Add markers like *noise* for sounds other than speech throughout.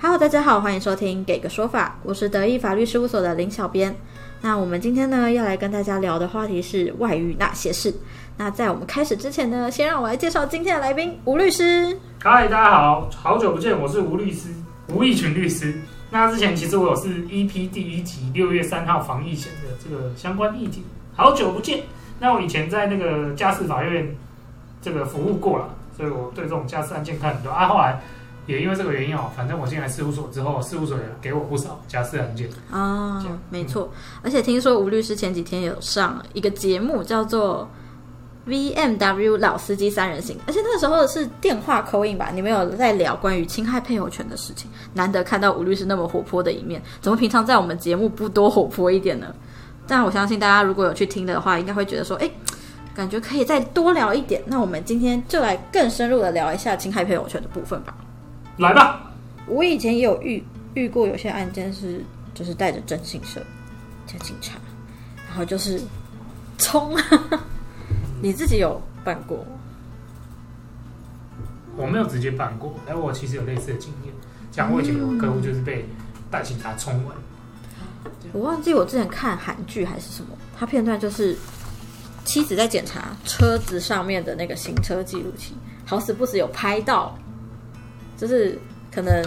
Hello，大家好，欢迎收听《给个说法》，我是德意法律事务所的林小编。那我们今天呢，要来跟大家聊的话题是外遇那些事。那在我们开始之前呢，先让我来介绍今天的来宾吴律师。嗨，大家好，好久不见，我是吴律师，吴义群律师。那之前其实我有是 EP 第一集六月三号防疫险的这个相关议题，好久不见。那我以前在那个家事法院这个服务过了，所以我对这种家事案件看很多啊。后来也因为这个原因哦，反正我进来事务所之后，事务所也给我不少家事案件。哦这样，没错。而且听说吴律师前几天有上一个节目，叫做 VMW 老司机三人行，而且那个时候是电话口音吧？你们有在聊关于侵害配偶权的事情，难得看到吴律师那么活泼的一面，怎么平常在我们节目不多活泼一点呢？但我相信大家如果有去听的话，应该会觉得说，哎，感觉可以再多聊一点。那我们今天就来更深入的聊一下侵害配偶权的部分吧。来吧，我以前也有遇遇过有些案件是，就是带着征信社加警察，然后就是冲啊！你自己有办过？我没有直接办过，但我其实有类似的经验。讲我以前有个客户就是被大警察冲完，我忘记我之前看韩剧还是什么，他片段就是妻子在检查车子上面的那个行车记录器，好死不死有拍到，就是可能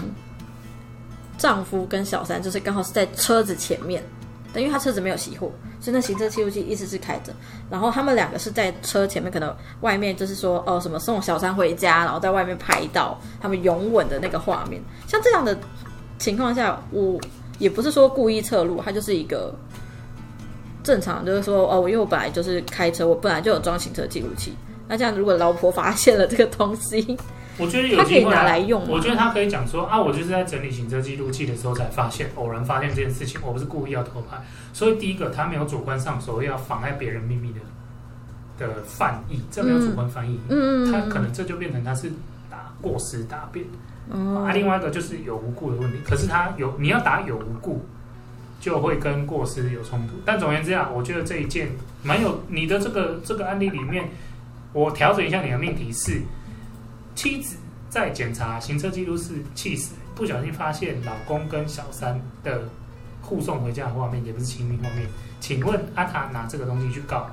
丈夫跟小三就是刚好是在车子前面，但因为他车子没有熄火，所以那行车记录器一直是开着。然后他们两个是在车前面，可能外面就是说哦什么送小三回家，然后在外面拍到他们拥吻的那个画面。像这样的情况下，我也不是说故意侧路，它就是一个正常，就是说哦，因为我本来就是开车，我本来就有装行车记录器。那这样，如果老婆发现了这个东西，我觉得有机会啊拿来用我觉得他可以讲说啊，我就是在整理行车记录器的时候才发现，偶然发现这件事情，我不是故意要偷拍。所以第一个，他没有主观上所谓要妨碍别人秘密的的犯意，这没有主观犯意，嗯，他可能这就变成他是打过失答辩。哦啊，另外一个就是有无故的问题，可是他有你要打有无故，就会跟过失有冲突。但总而言之啊，我觉得这一件蛮有你的这个这个案例里面，我调整一下你的命题是：妻子在检查行车记录是气死，不小心发现老公跟小三的护送回家的画面，也不是亲密画面。请问阿塔拿这个东西去告，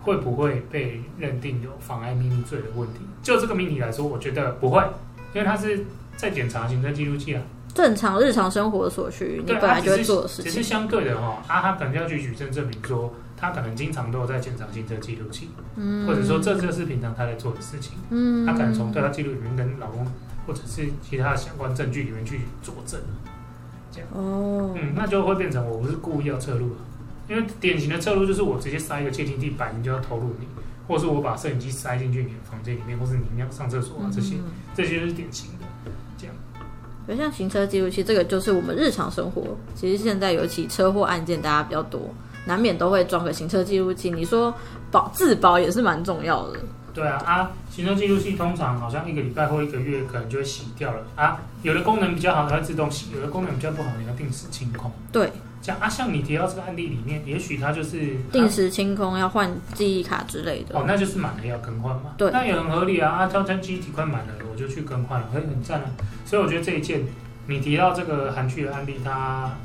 会不会被认定有妨碍秘密罪的问题？就这个命题来说，我觉得不会。因为他是在检查行车记录器啊，正常日常生活所需，你本来就会做的事情。只是相对的哈、啊，他可能要去举证证明说，他可能经常都有在检查行车记录器，嗯。或者说这就是平常他在做的事情，嗯。他可能从对他记录里面跟老公或者是其他的相关证据里面去佐证，哦，嗯，那就会变成我不是故意要侧录啊，因为典型的侧录就是我直接塞一个窃听器，摆明就要投入你，或者是我把摄影机塞进去你的房间里面，或是你要上厕所啊这些，嗯。这些就是典型的。就像行车记录器，这个就是我们日常生活。其实现在尤其车祸案件，大家比较多，难免都会装个行车记录器。你说保自保也是蛮重要的。对啊，啊，行车记录器通常好像一个礼拜或一个月可能就会洗掉了啊。有的功能比较好，它会自动洗；有的功能比较不好，你要定时清空。对，这样啊，像你提到这个案例里面，也许它就是定时清空要换记忆卡之类的。哦，那就是满了要更换嘛。对那也很合理啊。啊，交通机体快满了，我就去更换了，会很赞啊。所以我觉得这一件你提到这个韩剧的案例，它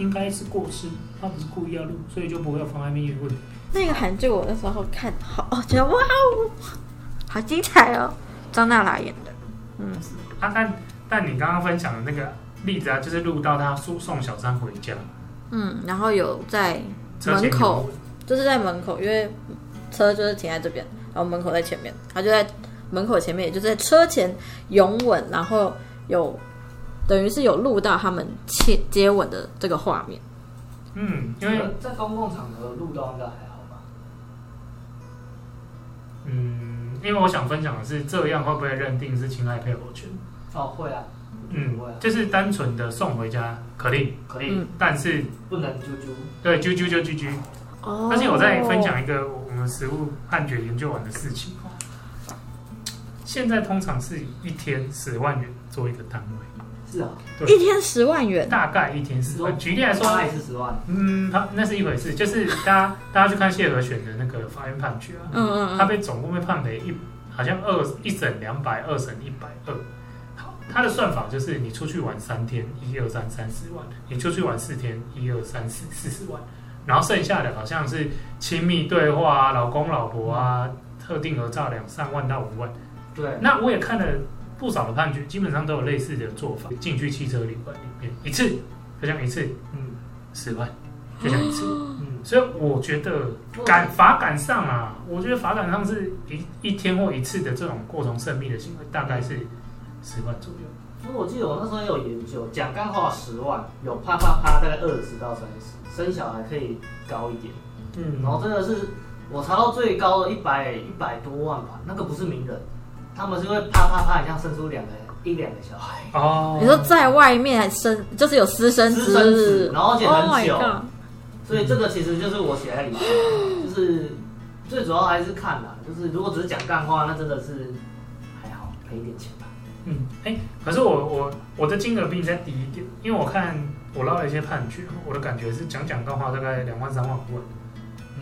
应该是过失，他不是故意要录，所以就不会有妨碍秘密的问题。那个韩剧我那时候看好，哦，觉得哇哦，好精彩哦，张娜拉演的。嗯，啊，但但你刚刚分享的那个例子啊，就是录到他输送小三回家，嗯，然后有在门口就是在门口，因为车就是停在这边，然后门口在前面，他就在门口前面，也就是在车前拥吻，然后有等于是有录到他们接接吻的这个画面。嗯，因为在公共场合录到应该还好吧？嗯，因为我想分享的是，这样会不会认定是侵害配偶权？哦，会啊，嗯不会啊，就是单纯的送回家可以，可以，嗯但是不能啾啾。对啾啾就啾啾。哦而且我再分享一个我们实物判决研究完的事情哦。现在通常是一天十万元做一个单位，是啊，对一天十万元，大概一天十万。举例来说，大概是十万，嗯，他那是一回事，就是 *laughs* 大家大家去看谢和选的那个法院判决啊，嗯嗯嗯，他被总共被判赔一好像二一审两百，二审一百二。好，他的算法就是你出去玩三天，一二三三十万；你出去玩四天，一二三四四十万。然后剩下的好像是亲密对话啊、老公老婆啊、特定合照两三万到五万。对，那我也看了不少的判决，基本上都有类似的做法。进去汽车旅馆里面一次，就像一次嗯十万，就像一次。嗯，所以我觉得感法感上啊，我觉得法感上是一一天或一次的这种过从甚密的行为，大概是十万左右。因为我记得我那时候也有研究，讲干话十万，有啪啪啪大概二十到三十，生小孩可以高一点，嗯然后真的是我查到最高的一百一百多万吧，那个不是名人，他们是会啪啪啪，很像生出两个一两个小孩，哦，你说在外面还生，就是有私生私生子。子，然后而且 Oh 很久所以这个其实就是我写在里面，就是最主要还是看啦，就是如果只是讲干话，那真的是还好赔一点钱吧。嗯，哎、可是我我我的金额比你再低一点，因为我看我捞了一些判决，我的感觉是讲讲干话大概两万三万五万，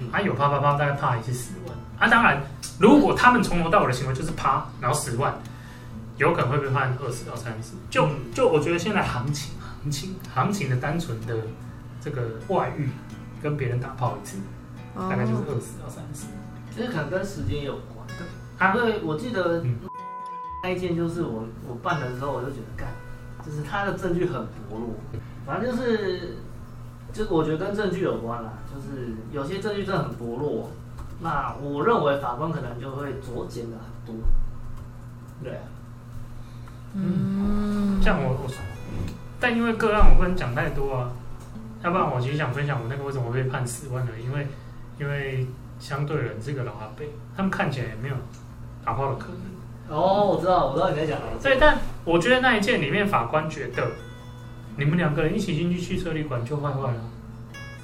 嗯。啊有啪啪啪大概啪一次十万，啊当然如果他们从头到尾的行为就是啪，然后十万，有可能会被判二十到三十。就嗯。就我觉得现在行情行情行情的单纯的这个外遇跟别人打炮一次，大概就是哦，二十到三十。其实可能跟时间有关。啊？因为我记得嗯。那一件就是我我办的时候，我就觉得干，就是他的证据很薄弱，反正就是就是我觉得跟证据有关啦，就是有些证据真的很薄弱，那我认为法官可能就会酌减的很多。对啊，嗯，像我我，但因为个案我不能讲太多啊，要不然我其实想分享我那个为什么会被判十万的，因为因为相对人是个老阿伯，他们看起来也没有打炮的可能。哦，我知道，我知道你在讲哪一对，件。但我觉得那一件里面法官觉得你们两个人一起进去汽车旅馆就坏坏了。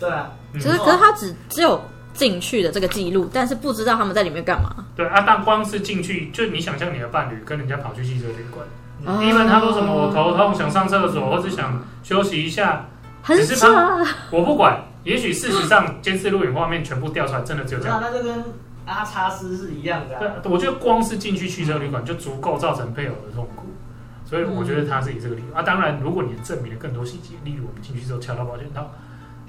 对啊，嗯只是可是他只只有进去的这个记录，但是不知道他们在里面干嘛。对啊，但光是进去，就你想象你的伴侣跟人家跑去汽车旅馆，哦因为他说什么我头痛想上厕所，或者想休息一下，很只是他，我不管。也许事实上监视录影画面全部调出来，真的只有这样。那那就跟阿叉斯是一样的、啊。对，我觉得光是进去汽车旅馆就足够造成配偶的痛苦，所以我觉得他是以这个理由啊。当然，如果你证明了更多细节，例如我们进去之后敲到保险套，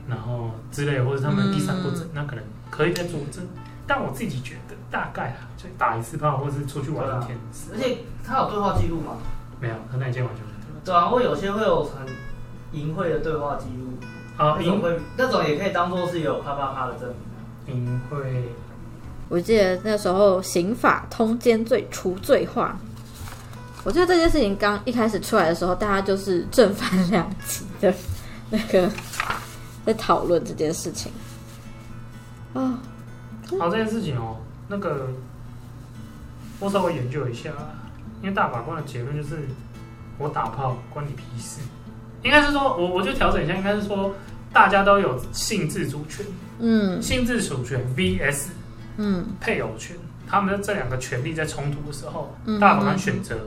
然后之类，或者他们第三不诊，那可能可以再作证。但我自己觉得，大概啊，就打一次炮，或是出去玩一天，而且他有对话记录吗？没有，他那一件完全没有。对啊，会有些会有很淫秽的对话记录，啊，淫秽那种也可以当做是有啪啪啪的证明啊。淫秽，我记得那时候刑法通奸罪除罪化，我记得这件事情刚一开始出来的时候，大家就是正反两极的那个在讨论这件事情。啊、好这件事情哦，那个我稍微研究一下，因为大法官的结论就是我打炮关你屁事。应该是说我我就调整一下，应该是说大家都有性自主权，嗯性自主权 VS 嗯配偶权，他们的这两个权利在冲突的时候，嗯大法官选择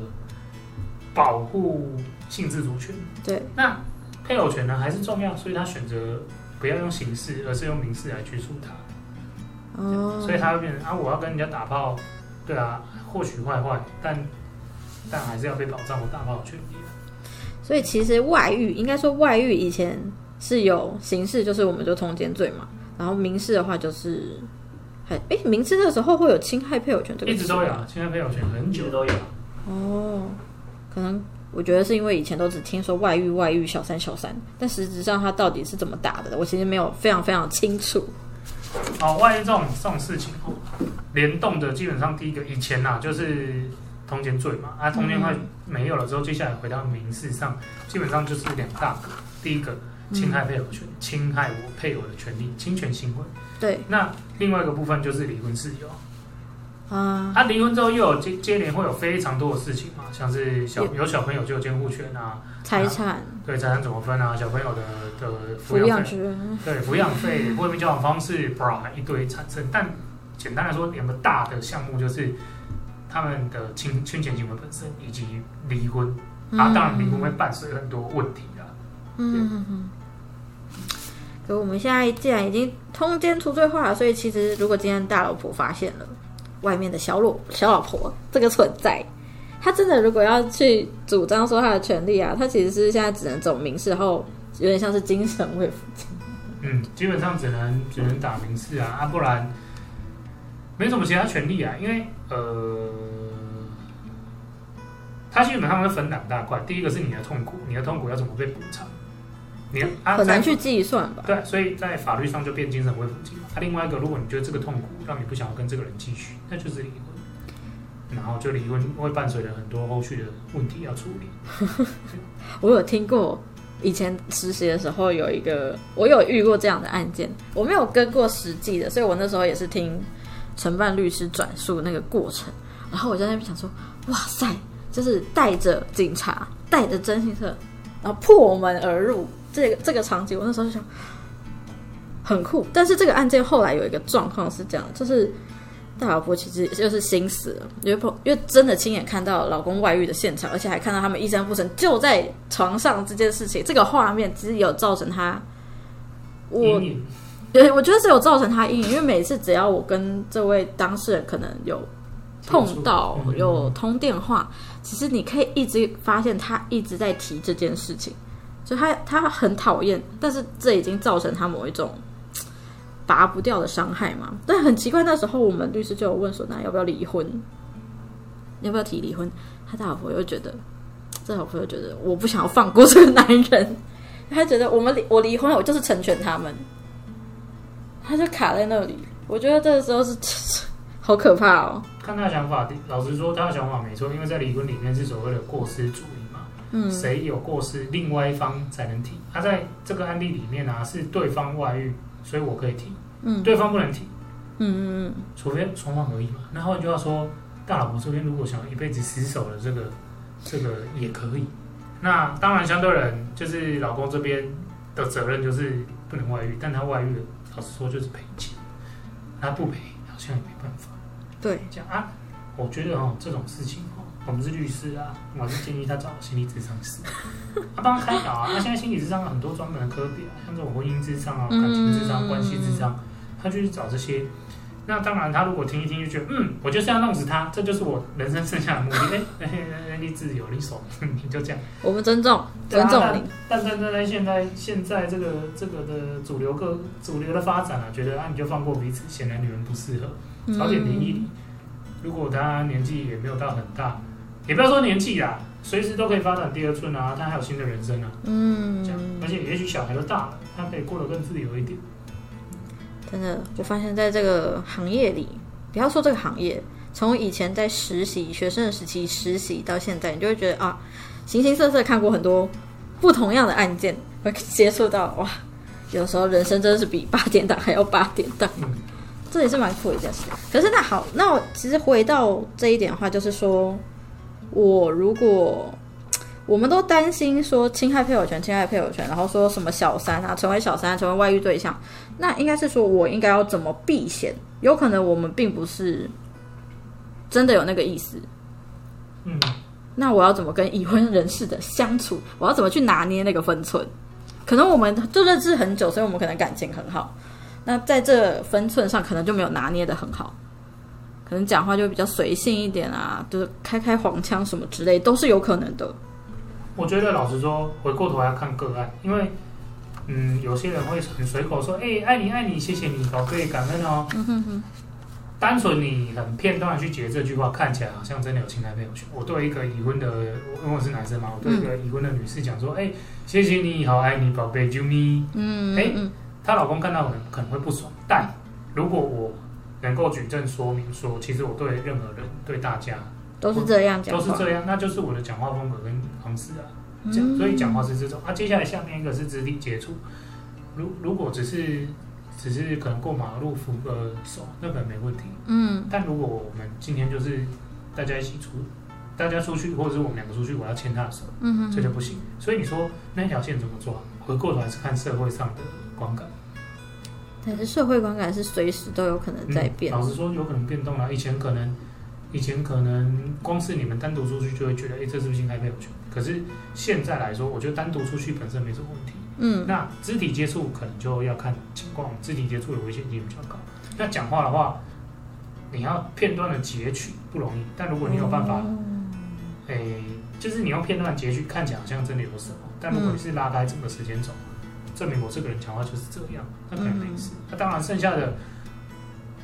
保护性自主权。对，那配偶权呢还是重要，所以他选择不要用刑事，而是用民事来拘束他。哦，所以他会变成啊，我要跟人家打炮，对啊，或许坏坏，但但还是要被保障我打炮的权利。所以其实外遇应该说外遇以前是有刑事，就是我们就通奸罪嘛，然后民事的话就是还哎，民事那个时候会有侵害配偶权这个一直都有词吗，啊，现在配偶权很久都有。哦，可能我觉得是因为以前都只听说外遇、外遇、小三、小三，但实质上他到底是怎么打的，我其实没有非常非常清楚。好，外遇这种这种事情哦，联动的基本上第一个以前呐、就是通奸罪嘛，啊，通奸罪没有了之后，接下来回到民事上，基本上就是两大个，第一个侵害配偶权，侵害我配偶的权利，侵权行为。对那另外一个部分就是离婚事由，啊，啊，离婚之后又有接接连会有非常多的事情嘛，像是小有小朋友就有监护权啊，财产、对财产怎么分啊，小朋友的的抚抚养权，对抚养费、婚姻交往方式，bra 一堆产生。但简单来说，两个大的项目就是他们的侵侵权行为本身以及离婚。啊，当然离婚会伴随很多问题啊。嗯嗯嗯。可我们现在既然已经通奸除罪化了，所以其实如果今天大老婆发现了外面的小老小老婆这个存在，他真的如果要去主张说他的权利啊，他其实是现在只能走民事，后有点像是精神慰抚金。嗯，基本上只能只能打民事啊，啊，不然没什么其他权利啊，因为呃，他基本上是分两大块，第一个是你的痛苦，你的痛苦要怎么被补偿，你啊很难去计算吧？对，所以在法律上就变精神慰抚金嘛。啊，另外一个，如果你觉得这个痛苦让你不想要跟这个人继续，那就是离婚，然后就离婚会伴随着很多后续的问题要处理。*laughs* 我有听过，以前实习的时候有一个，我有遇过这样的案件，我没有跟过实际的，所以我那时候也是听承办律师转述那个过程，然后我在那边想说，哇塞，就是带着警察，带着征信社，然后破门而入，这个这个场景，我那时候就想很酷。但是这个案件后来有一个状况是这样，就是大老婆其实就是心死了，因为碰因为真的亲眼看到老公外遇的现场，而且还看到他们衣衫不整就在床上这件事情，这个画面其实有造成他，我对我觉得是有造成他阴影，因为每次只要我跟这位当事人可能有碰到嗯有通电话，其实你可以一直发现他一直在提这件事情，就他他很讨厌，但是这已经造成他某一种拔不掉的伤害嘛。但很奇怪，那时候我们律师就有问说，那要不要离婚？要不要提离婚？他大老婆又觉得，这老婆又觉得我不想要放过这个男人，*laughs* 他觉得我们离我离婚，我就是成全他们，他就卡在那里。我觉得这个时候是 *laughs* 好可怕哦。看他的想法，老实说，他的想法没错，因为在离婚里面是所谓的过失主义嘛，嗯谁有过失，另外一方才能提。他、在这个案例里面啊，是对方外遇，所以我可以提，嗯对方不能提，嗯嗯除非双方合意嘛。那换句话说，大老婆这边如果想要一辈子死守了这个，这个也可以。那当然，相对人就是老公这边的责任就是不能外遇，但他外遇了，老实说就是赔钱，他不赔好像也没办法。对，讲啊，我觉得哦，这种事情哦，我们是律师啊，我还是建议他找心理咨商师，*laughs* 他帮他开导啊。那现在心理咨商有很多专门的科别啊，像这种婚姻咨商啊、嗯感情咨商、关系咨商，他就去找这些。那当然，他如果听一听就觉得，嗯，我就是要弄死他，这就是我人生剩下的目的。*laughs* 哎哎哎，你自由，你爽，你 *laughs* 就这样。我们尊重尊重你。但但但在现在现在这个这个的主流个主流的发展啊，觉得啊你就放过彼此，显然女人不适合。早点离一离。如果他年纪也没有到很大，也不要说年纪啦，随时都可以发展第二春啊，他还有新的人生啊，嗯这样，而且也许小孩都大了，他可以过得更自由一点。真的，我发现在这个行业里，不要说这个行业，从以前在实习学生的时期实习到现在，你就会觉得啊，形形色色看过很多不同样的案件，会接触到哇，有时候人生真的是比八点档还要八点档。嗯，这也是蛮酷的一件事。可是那好，那我其实回到这一点的话，就是说，我如果我们都担心说侵害配偶权、侵害配偶权，然后说什么小三啊，成为小三、成为外遇对象，那应该是说我应该要怎么避嫌？有可能我们并不是真的有那个意思。嗯，那我要怎么跟已婚人士的相处？我要怎么去拿捏那个分寸？可能我们就认识很久，所以我们可能感情很好。那在这分寸上，可能就没有拿捏的很好，可能讲话就比较随性一点啊，就是开开黄腔什么之类，都是有可能的。我觉得老实说，回过头来看个案，因为嗯，有些人会很随口说，哎、爱你爱你，谢谢你，宝贝，感恩哦。嗯哼哼，单纯你很片段去解这句话，看起来好像真的有情男配偶权。我对一个已婚的，因为我是男生嘛，我对一个已婚的女士讲说，哎、谢谢你，好爱你，宝贝，啾咪。嗯，哎嗯她老公看到可能可能会不爽，但如果我能够举证说明说，其实我对任何人对大家都是这样讲，都是这样，那就是我的讲话风格跟方式啊。讲，嗯所以讲话是这种。啊，接下来下面一个是肢体接触，如如果只是只是可能过马路扶个手，那可能没问题。嗯但如果我们今天就是大家一起出，大家出去，或者是我们两个出去，我要牵他的手，嗯哼这就不行。所以你说那条线怎么抓？回过头还是看社会上的观感。但是社会观感是随时都有可能在变嗯。老实说，有可能变动了。以前可能以前可能光是你们单独出去就会觉得，哎，这是不是侵害配偶权？可是现在来说，我觉得单独出去本身没什么问题。嗯，那肢体接触可能就要看情况，肢体接触的危险性比较高。那讲话的话，你要片段的截取不容易，但如果你有办法，哎、就是你用片段截取，看起来好像真的有什么，但如果你是拉开整个时间轴，证明我这个人讲话就是这样，那可能没事。那当然，剩下的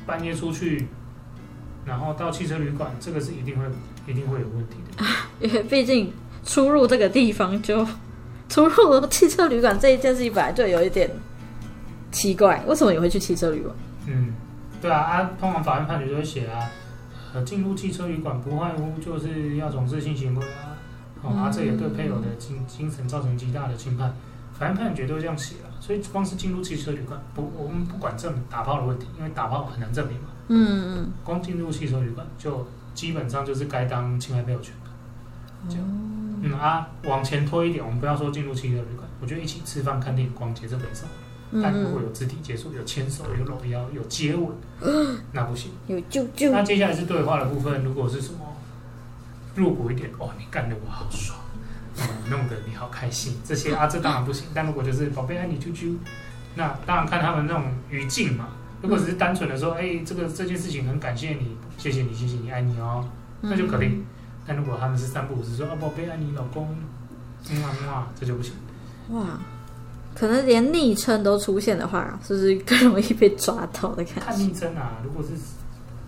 半夜出去，然后到汽车旅馆，这个是一定会一定会有问题的。因为毕竟出入这个地方就出入汽车旅馆这一件事情本来就有一点奇怪，为什么你会去汽车旅馆？嗯，对啊，啊，通常法院判决就会写啊，呃，进入汽车旅馆不外乎就是要从事性行为啊，哦，啊，这也对配偶的精精神造成极大的侵害，法院判决都这样写了，所以光是进入汽车旅馆，不，我们不管证明打炮的问题，因为打炮很难证明嘛，嗯嗯，光进入汽车旅馆就基本上就是该当侵害配偶权的，这样，嗯啊，往前推一点，我们不要说进入汽车旅馆，我觉得一起吃饭、看电影、逛街这没什么。嗯。但如果嗯，有肢体接触、有牵手、有搂腰、有接吻，那不行。有舅舅那接下来是对话的部分，如果是什么入骨一点，哦，你干的我好爽，嗯，弄得你好开心，这些 *laughs* 啊，这当然不行。但如果就是宝贝爱你啾啾，那当然看他们那种语境嘛。如果只是单纯的说，哎、这个这件事情很感谢你，谢谢你，谢谢你，爱你哦，那就可以。但如果他们是三不五时说，啊，宝贝爱你，老公，嗯啊嗯啊，这就不行。哇，可能连昵称都出现的话，是不是更容易被抓到的感觉看觉？昵称啊，如果是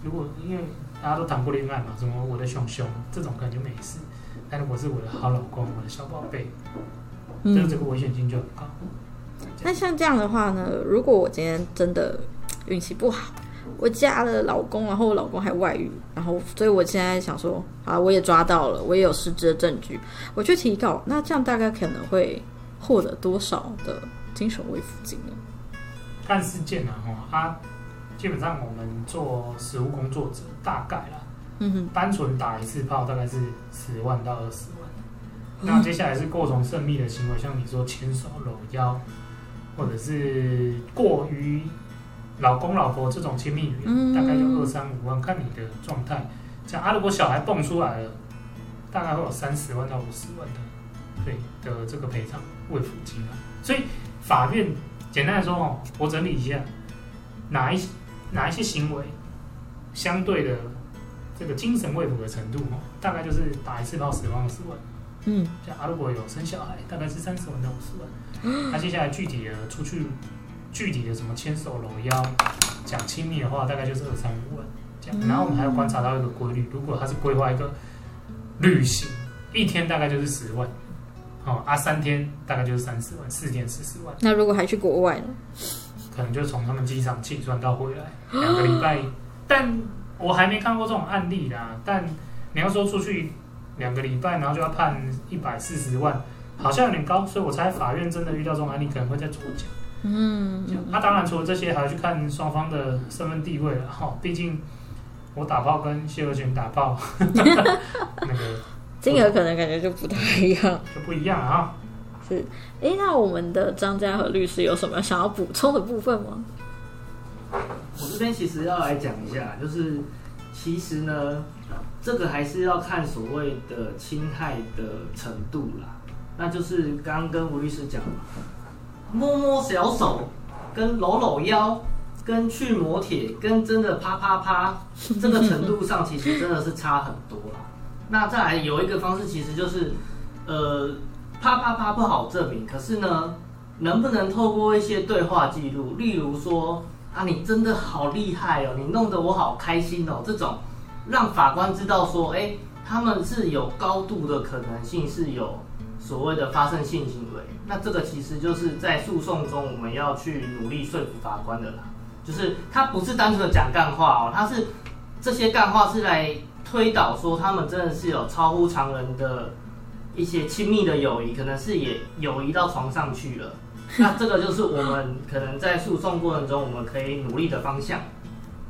如果因为大家都谈过恋爱嘛，什么我的熊熊这种可能就没事，但如果是我的好老公、我的小宝贝，这嗯这，个危险性就很高。那像这样的话呢，如果我今天真的运气不好，我嫁了老公，然后我老公还外遇，然后所以我现在想说，啊，我也抓到了，我也有实质的证据，我去提告，那这样大概可能会获得多少的精神慰抚金呢？看事件啊，哈啊，基本上我们做实务工作者大概啦，嗯哼，单纯打一次炮大概是十万到二十万。那接下来是过从甚密的行为，像你说牵手、搂腰，或者是过于老公老婆这种亲密语言，嗯大概就二三五万，看你的状态。这样啊，如果小孩蹦出来了，大概会有三十万到五十万的对的这个赔偿慰抚金啊。所以法院简单来说哦，我整理一下，哪一哪一些行为相对的这个精神慰抚的程度哦，大概就是打一次炮十万二十万。嗯像啊，如果有生小孩，大概是三十万到五十万。那接下来具体的出去，具体的什么牵手、搂腰，讲亲密的话，大概就是二三五万这样。嗯然后我们还要观察到一个规律，如果他是规划一个旅行，一天大概就是十万，哦啊，三天大概就是三十万，四天四十万，那如果还去国外呢？可能就从他们机场计算到回来两个礼拜。但我还没看过这种案例啦。但你要说出去两个礼拜，然后就要判一百四十万，好像有点高，所以我猜法院真的遇到这种案例，可能会再酌讲。嗯那、当然，除了这些，还要去看双方的身份地位了哈。毕竟我打炮跟谢和弦打炮，*laughs* 那个 *laughs* 金额可能感觉就不太一样。就不一样了哈。是，诶，那我们的张家和律师有什么想要补充的部分吗？我这边其实要来讲一下，就是其实呢，这个还是要看所谓的侵害的程度啦。那就是刚刚跟吴律师讲，摸摸小手，跟搂搂腰，跟去磨铁，跟真的啪啪啪，这个程度上其实真的是差很多啦。*laughs* 那再来有一个方式，其实就是呃，啪啪啪不好证明，可是呢，能不能透过一些对话记录，例如说啊，你真的好厉害哦，你弄得我好开心哦，这种让法官知道说，哎，他们是有高度的可能性是有所谓的发生性行为，那这个其实就是在诉讼中我们要去努力说服法官的啦，就是他不是单纯的讲干话哦，他是这些干话是来推导说他们真的是有超乎常人的一些亲密的友谊，可能是也友谊到床上去了。*laughs* 那这个就是我们可能在诉讼过程中我们可以努力的方向，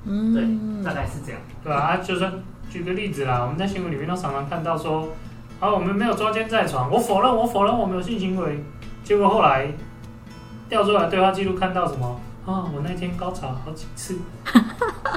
嗯，对，大概是这样。对啊，啊就算举个例子啦，我们在新闻里面都常常看到说，啊，我们没有抓奸在床，我否认，我否认我们有性行为，结果后来调出来对话记录看到什么啊，我那天高潮好几次，*laughs*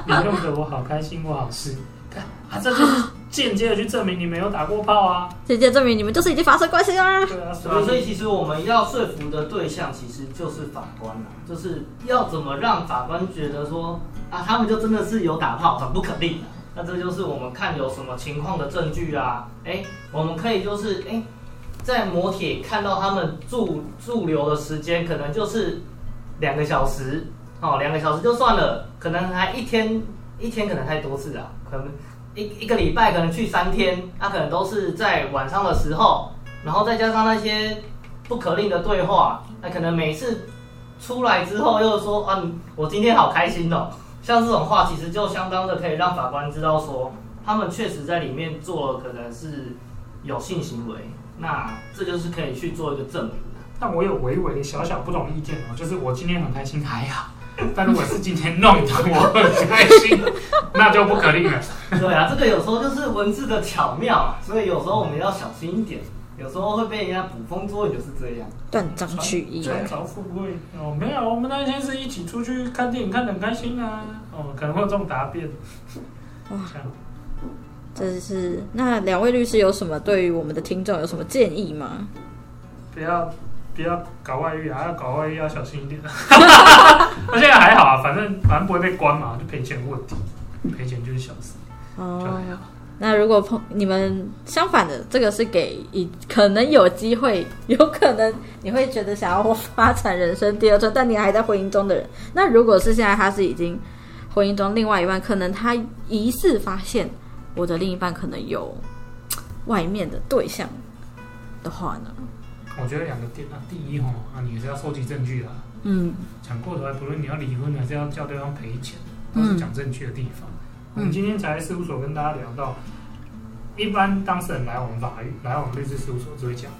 你弄得我好开心，我好事。看 *laughs* 啊，这就是间接的去证明你没有打过炮啊。间接证明你们就是已经发生关系啦。对啊，所以，其实我们要说服的对象其实就是法官啦，就是要怎么让法官觉得说啊，他们就真的是有打炮，很不可逆的。那这就是我们看有什么情况的证据啊，哎，我们可以就是哎，在摩铁看到他们驻驻留的时间可能就是两个小时，哦，两个小时就算了，可能还一天一天可能太多次啊，可能一一个礼拜可能去三天，那、可能都是在晚上的时候，然后再加上那些不可令的对话，那可能每次出来之后又说啊，我今天好开心哦，像这种话其实就相当的可以让法官知道说，他们确实在里面做了可能是有性行为，那这就是可以去做一个证明。但我有微微的小小不同意见哦，就是我今天很开心还好，*laughs* 但如果是今天弄的我很开心，那就不可逆了。对啊，这个有时候就是文字的巧妙啊，所以有时候我们要小心一点，有时候会被人家捕风捉影，就是这样。断章取义。传朝富贵哦，没有，我们那天是一起出去看电影，看得很开心啊。哦，可能会有这种答辩。哇这样这是那两位律师有什么对于我们的听众有什么建议吗？不要不要搞外遇啊，要搞外遇要小心一点。*laughs* 那现在还好啊，反正反正不会被关嘛，就赔钱问题，赔钱就是小事，就哦，还好。那如果碰你们相反的，这个是给以可能有机会，有可能你会觉得想要发展人生第二春，但你还在婚姻中的人，那如果是现在他是已经婚姻中另外一半，可能他疑似发现我的另一半可能有外面的对象的话呢？我觉得两个点啊，第一哈啊，你也是要收集证据啊。嗯讲过头来，不论你要离婚还是要叫对方赔钱，都是讲证据的地方。我们今天才在事务所跟大家聊到，一般当事人来我们法律来我们律师事务所只会讲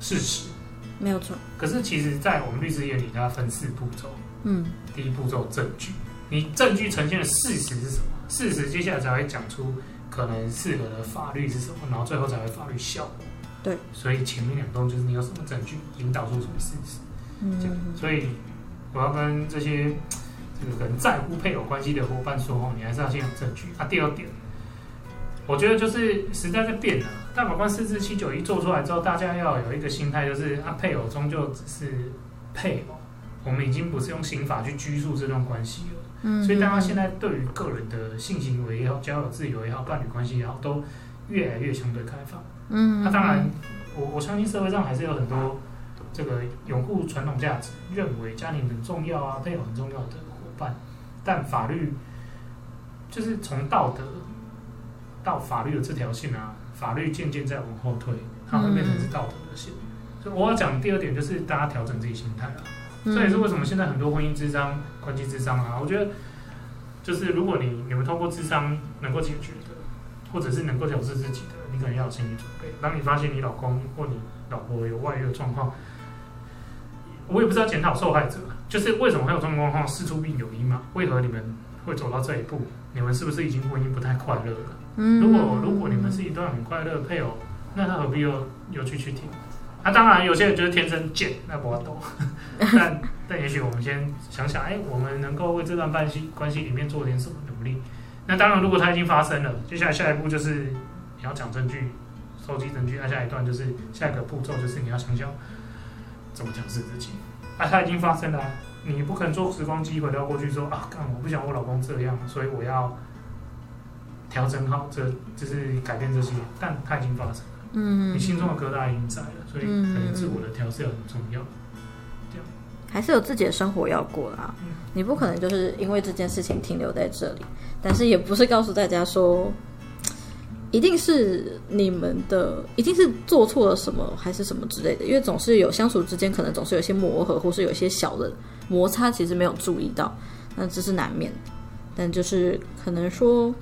事实，没有错，可是其实，在我们律师眼里，它分四步骤。嗯第一步骤证据，你证据呈现的事实是什么？事实接下来才会讲出可能适合的法律是什么，然后最后才会法律效果。对，所以前面两栋就是你有什么证据引导出什么事实。嗯这样，嗯所以我要跟这些这个可能在乎配偶关系的伙伴说哦，你还是要先有证据。啊，第二点，我觉得就是时代在变了。大法官四至七九一做出来之后，大家要有一个心态，就是啊，配偶终究只是配偶，我们已经不是用刑法去拘束这段关系了。嗯所以大家现在对于个人的性行为也好、交友自由也好、伴侣关系也好，都越来越相对开放。嗯那当然，我我相信社会上还是有很多这个拥护传统价值、认为家庭很重要啊、配偶很重要的伙伴，但法律就是从道德到法律的这条线啊，法律渐渐在往后退，它会变成是道德的线。所以我要讲第二点，就是大家调整自己心态啊。这也是为什么现在很多婚姻智商、关系智商啊，我觉得就是如果你你们通过智商能够解决的，或者是能够调试自己的，你可能要有心理准备。当你发现你老公或你老婆有外遇的状况，我也不知道检讨受害者，就是为什么会有这种状况，事出必有因嘛？为何你们会走到这一步？你们是不是已经婚姻不太快乐了？嗯如果如果你们是一段很快乐的配偶，那他何必又又去去听？啊，当然有些人就是天生贱，那不要懂。*laughs* 但但也许我们先想想，哎，我们能够为这段关系关系里面做点什么努力？那当然，如果它已经发生了，接下来下一步就是你要讲证据，收集证据。那下一段就是下一个步骤就是你要想想怎么讲释自己。啊，它已经发生了啊、你不可能坐时光机回到过去说啊，干我不想我老公这样，所以我要调整好这，就是改变这些。但它已经发生了。嗯你心中的疙瘩已经在了，所以可嗯能自我的调试很重要。还是有自己的生活要过啦。嗯你不可能就是因为这件事情停留在这里，但是也不是告诉大家说，一定是你们的，一定是做错了什么还是什么之类的，因为总是有相处之间可能总是有些磨合，或是有一些小的摩擦，其实没有注意到，那这是难免。但就是可能说，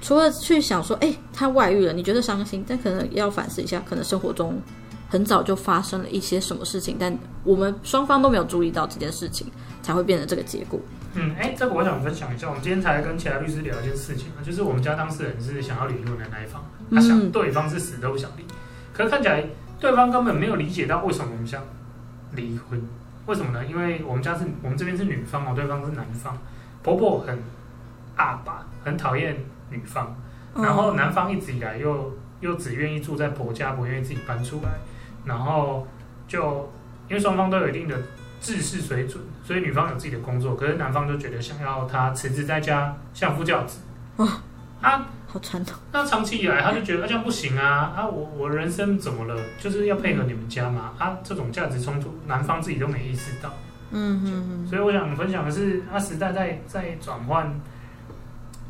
除了去想说，哎、他外遇了，你觉得伤心，但可能要反思一下，可能生活中很早就发生了一些什么事情，但我们双方都没有注意到这件事情，才会变成这个结果。嗯，哎，这个我想分享一下。我们今天才跟其他律师聊一件事情啊，就是我们家当事人是想要离婚的那一方，他想嗯对方是死都不想离，可是看起来对方根本没有理解到为什么我们想离婚。为什么呢？因为我们家是我们这边是女方哦，对方是男方，婆婆很阿爸很讨厌女方，嗯然后男方一直以来又又只愿意住在婆家，不愿意自己搬出来，然后就因为双方都有一定的知识水准，所以女方有自己的工作，可是男方就觉得想要她辞职在家相夫教子。哦啊，好传统，那长期以来他就觉得、啊、这样不行啊啊！我我人生怎么了？就是要配合你们家嘛啊！这种价值冲突，男方自己都没意识到。嗯嗯嗯，所以我想分享的是，啊，时代在在转换。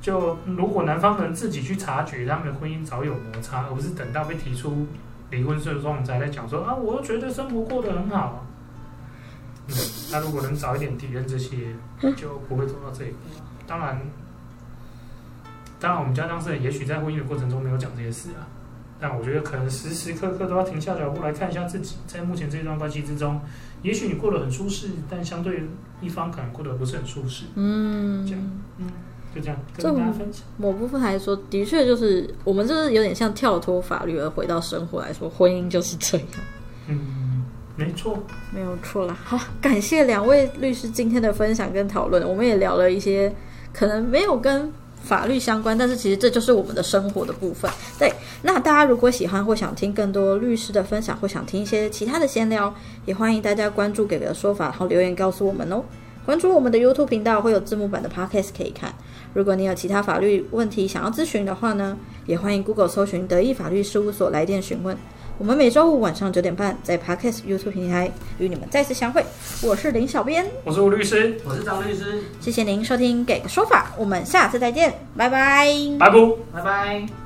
就如果男方能自己去察觉他们的婚姻早有摩擦，而不是等到被提出离婚诉讼才在讲说啊，我觉得生活过得很好。嗯，那如果能早一点体认这些，就不会走到这一步。当然，当然我们家当事人也许在婚姻的过程中没有讲这些事啊，但我觉得可能时时刻刻都要停下脚步来看一下自己，在目前这段关系之中，也许你过得很舒适，但相对一方可能过得不是很舒适。嗯这样就这样这跟大家分享。某部分来说，的确就是我们就是有点像跳脱法律而回到生活来说，婚姻就是这样，嗯，没错。没有错啦。好，感谢两位律师今天的分享跟讨论，我们也聊了一些可能没有跟法律相关，但是其实这就是我们的生活的部分。对，那大家如果喜欢或想听更多律师的分享，或想听一些其他的闲聊，也欢迎大家关注“给个说法”，然后留言告诉我们哦。关注我们的 YouTube 频道，会有字幕版的 Podcast 可以看。如果你有其他法律问题想要咨询的话呢，也欢迎 Google 搜寻德意法律事务所来电询问。我们每周五晚上九点半在 Podcast YouTube 平台与你们再次相会。我是林小编，我是吴律师，我是张律师，谢谢您收听《给个说法》，我们下次再见，拜拜。拜拜。拜拜。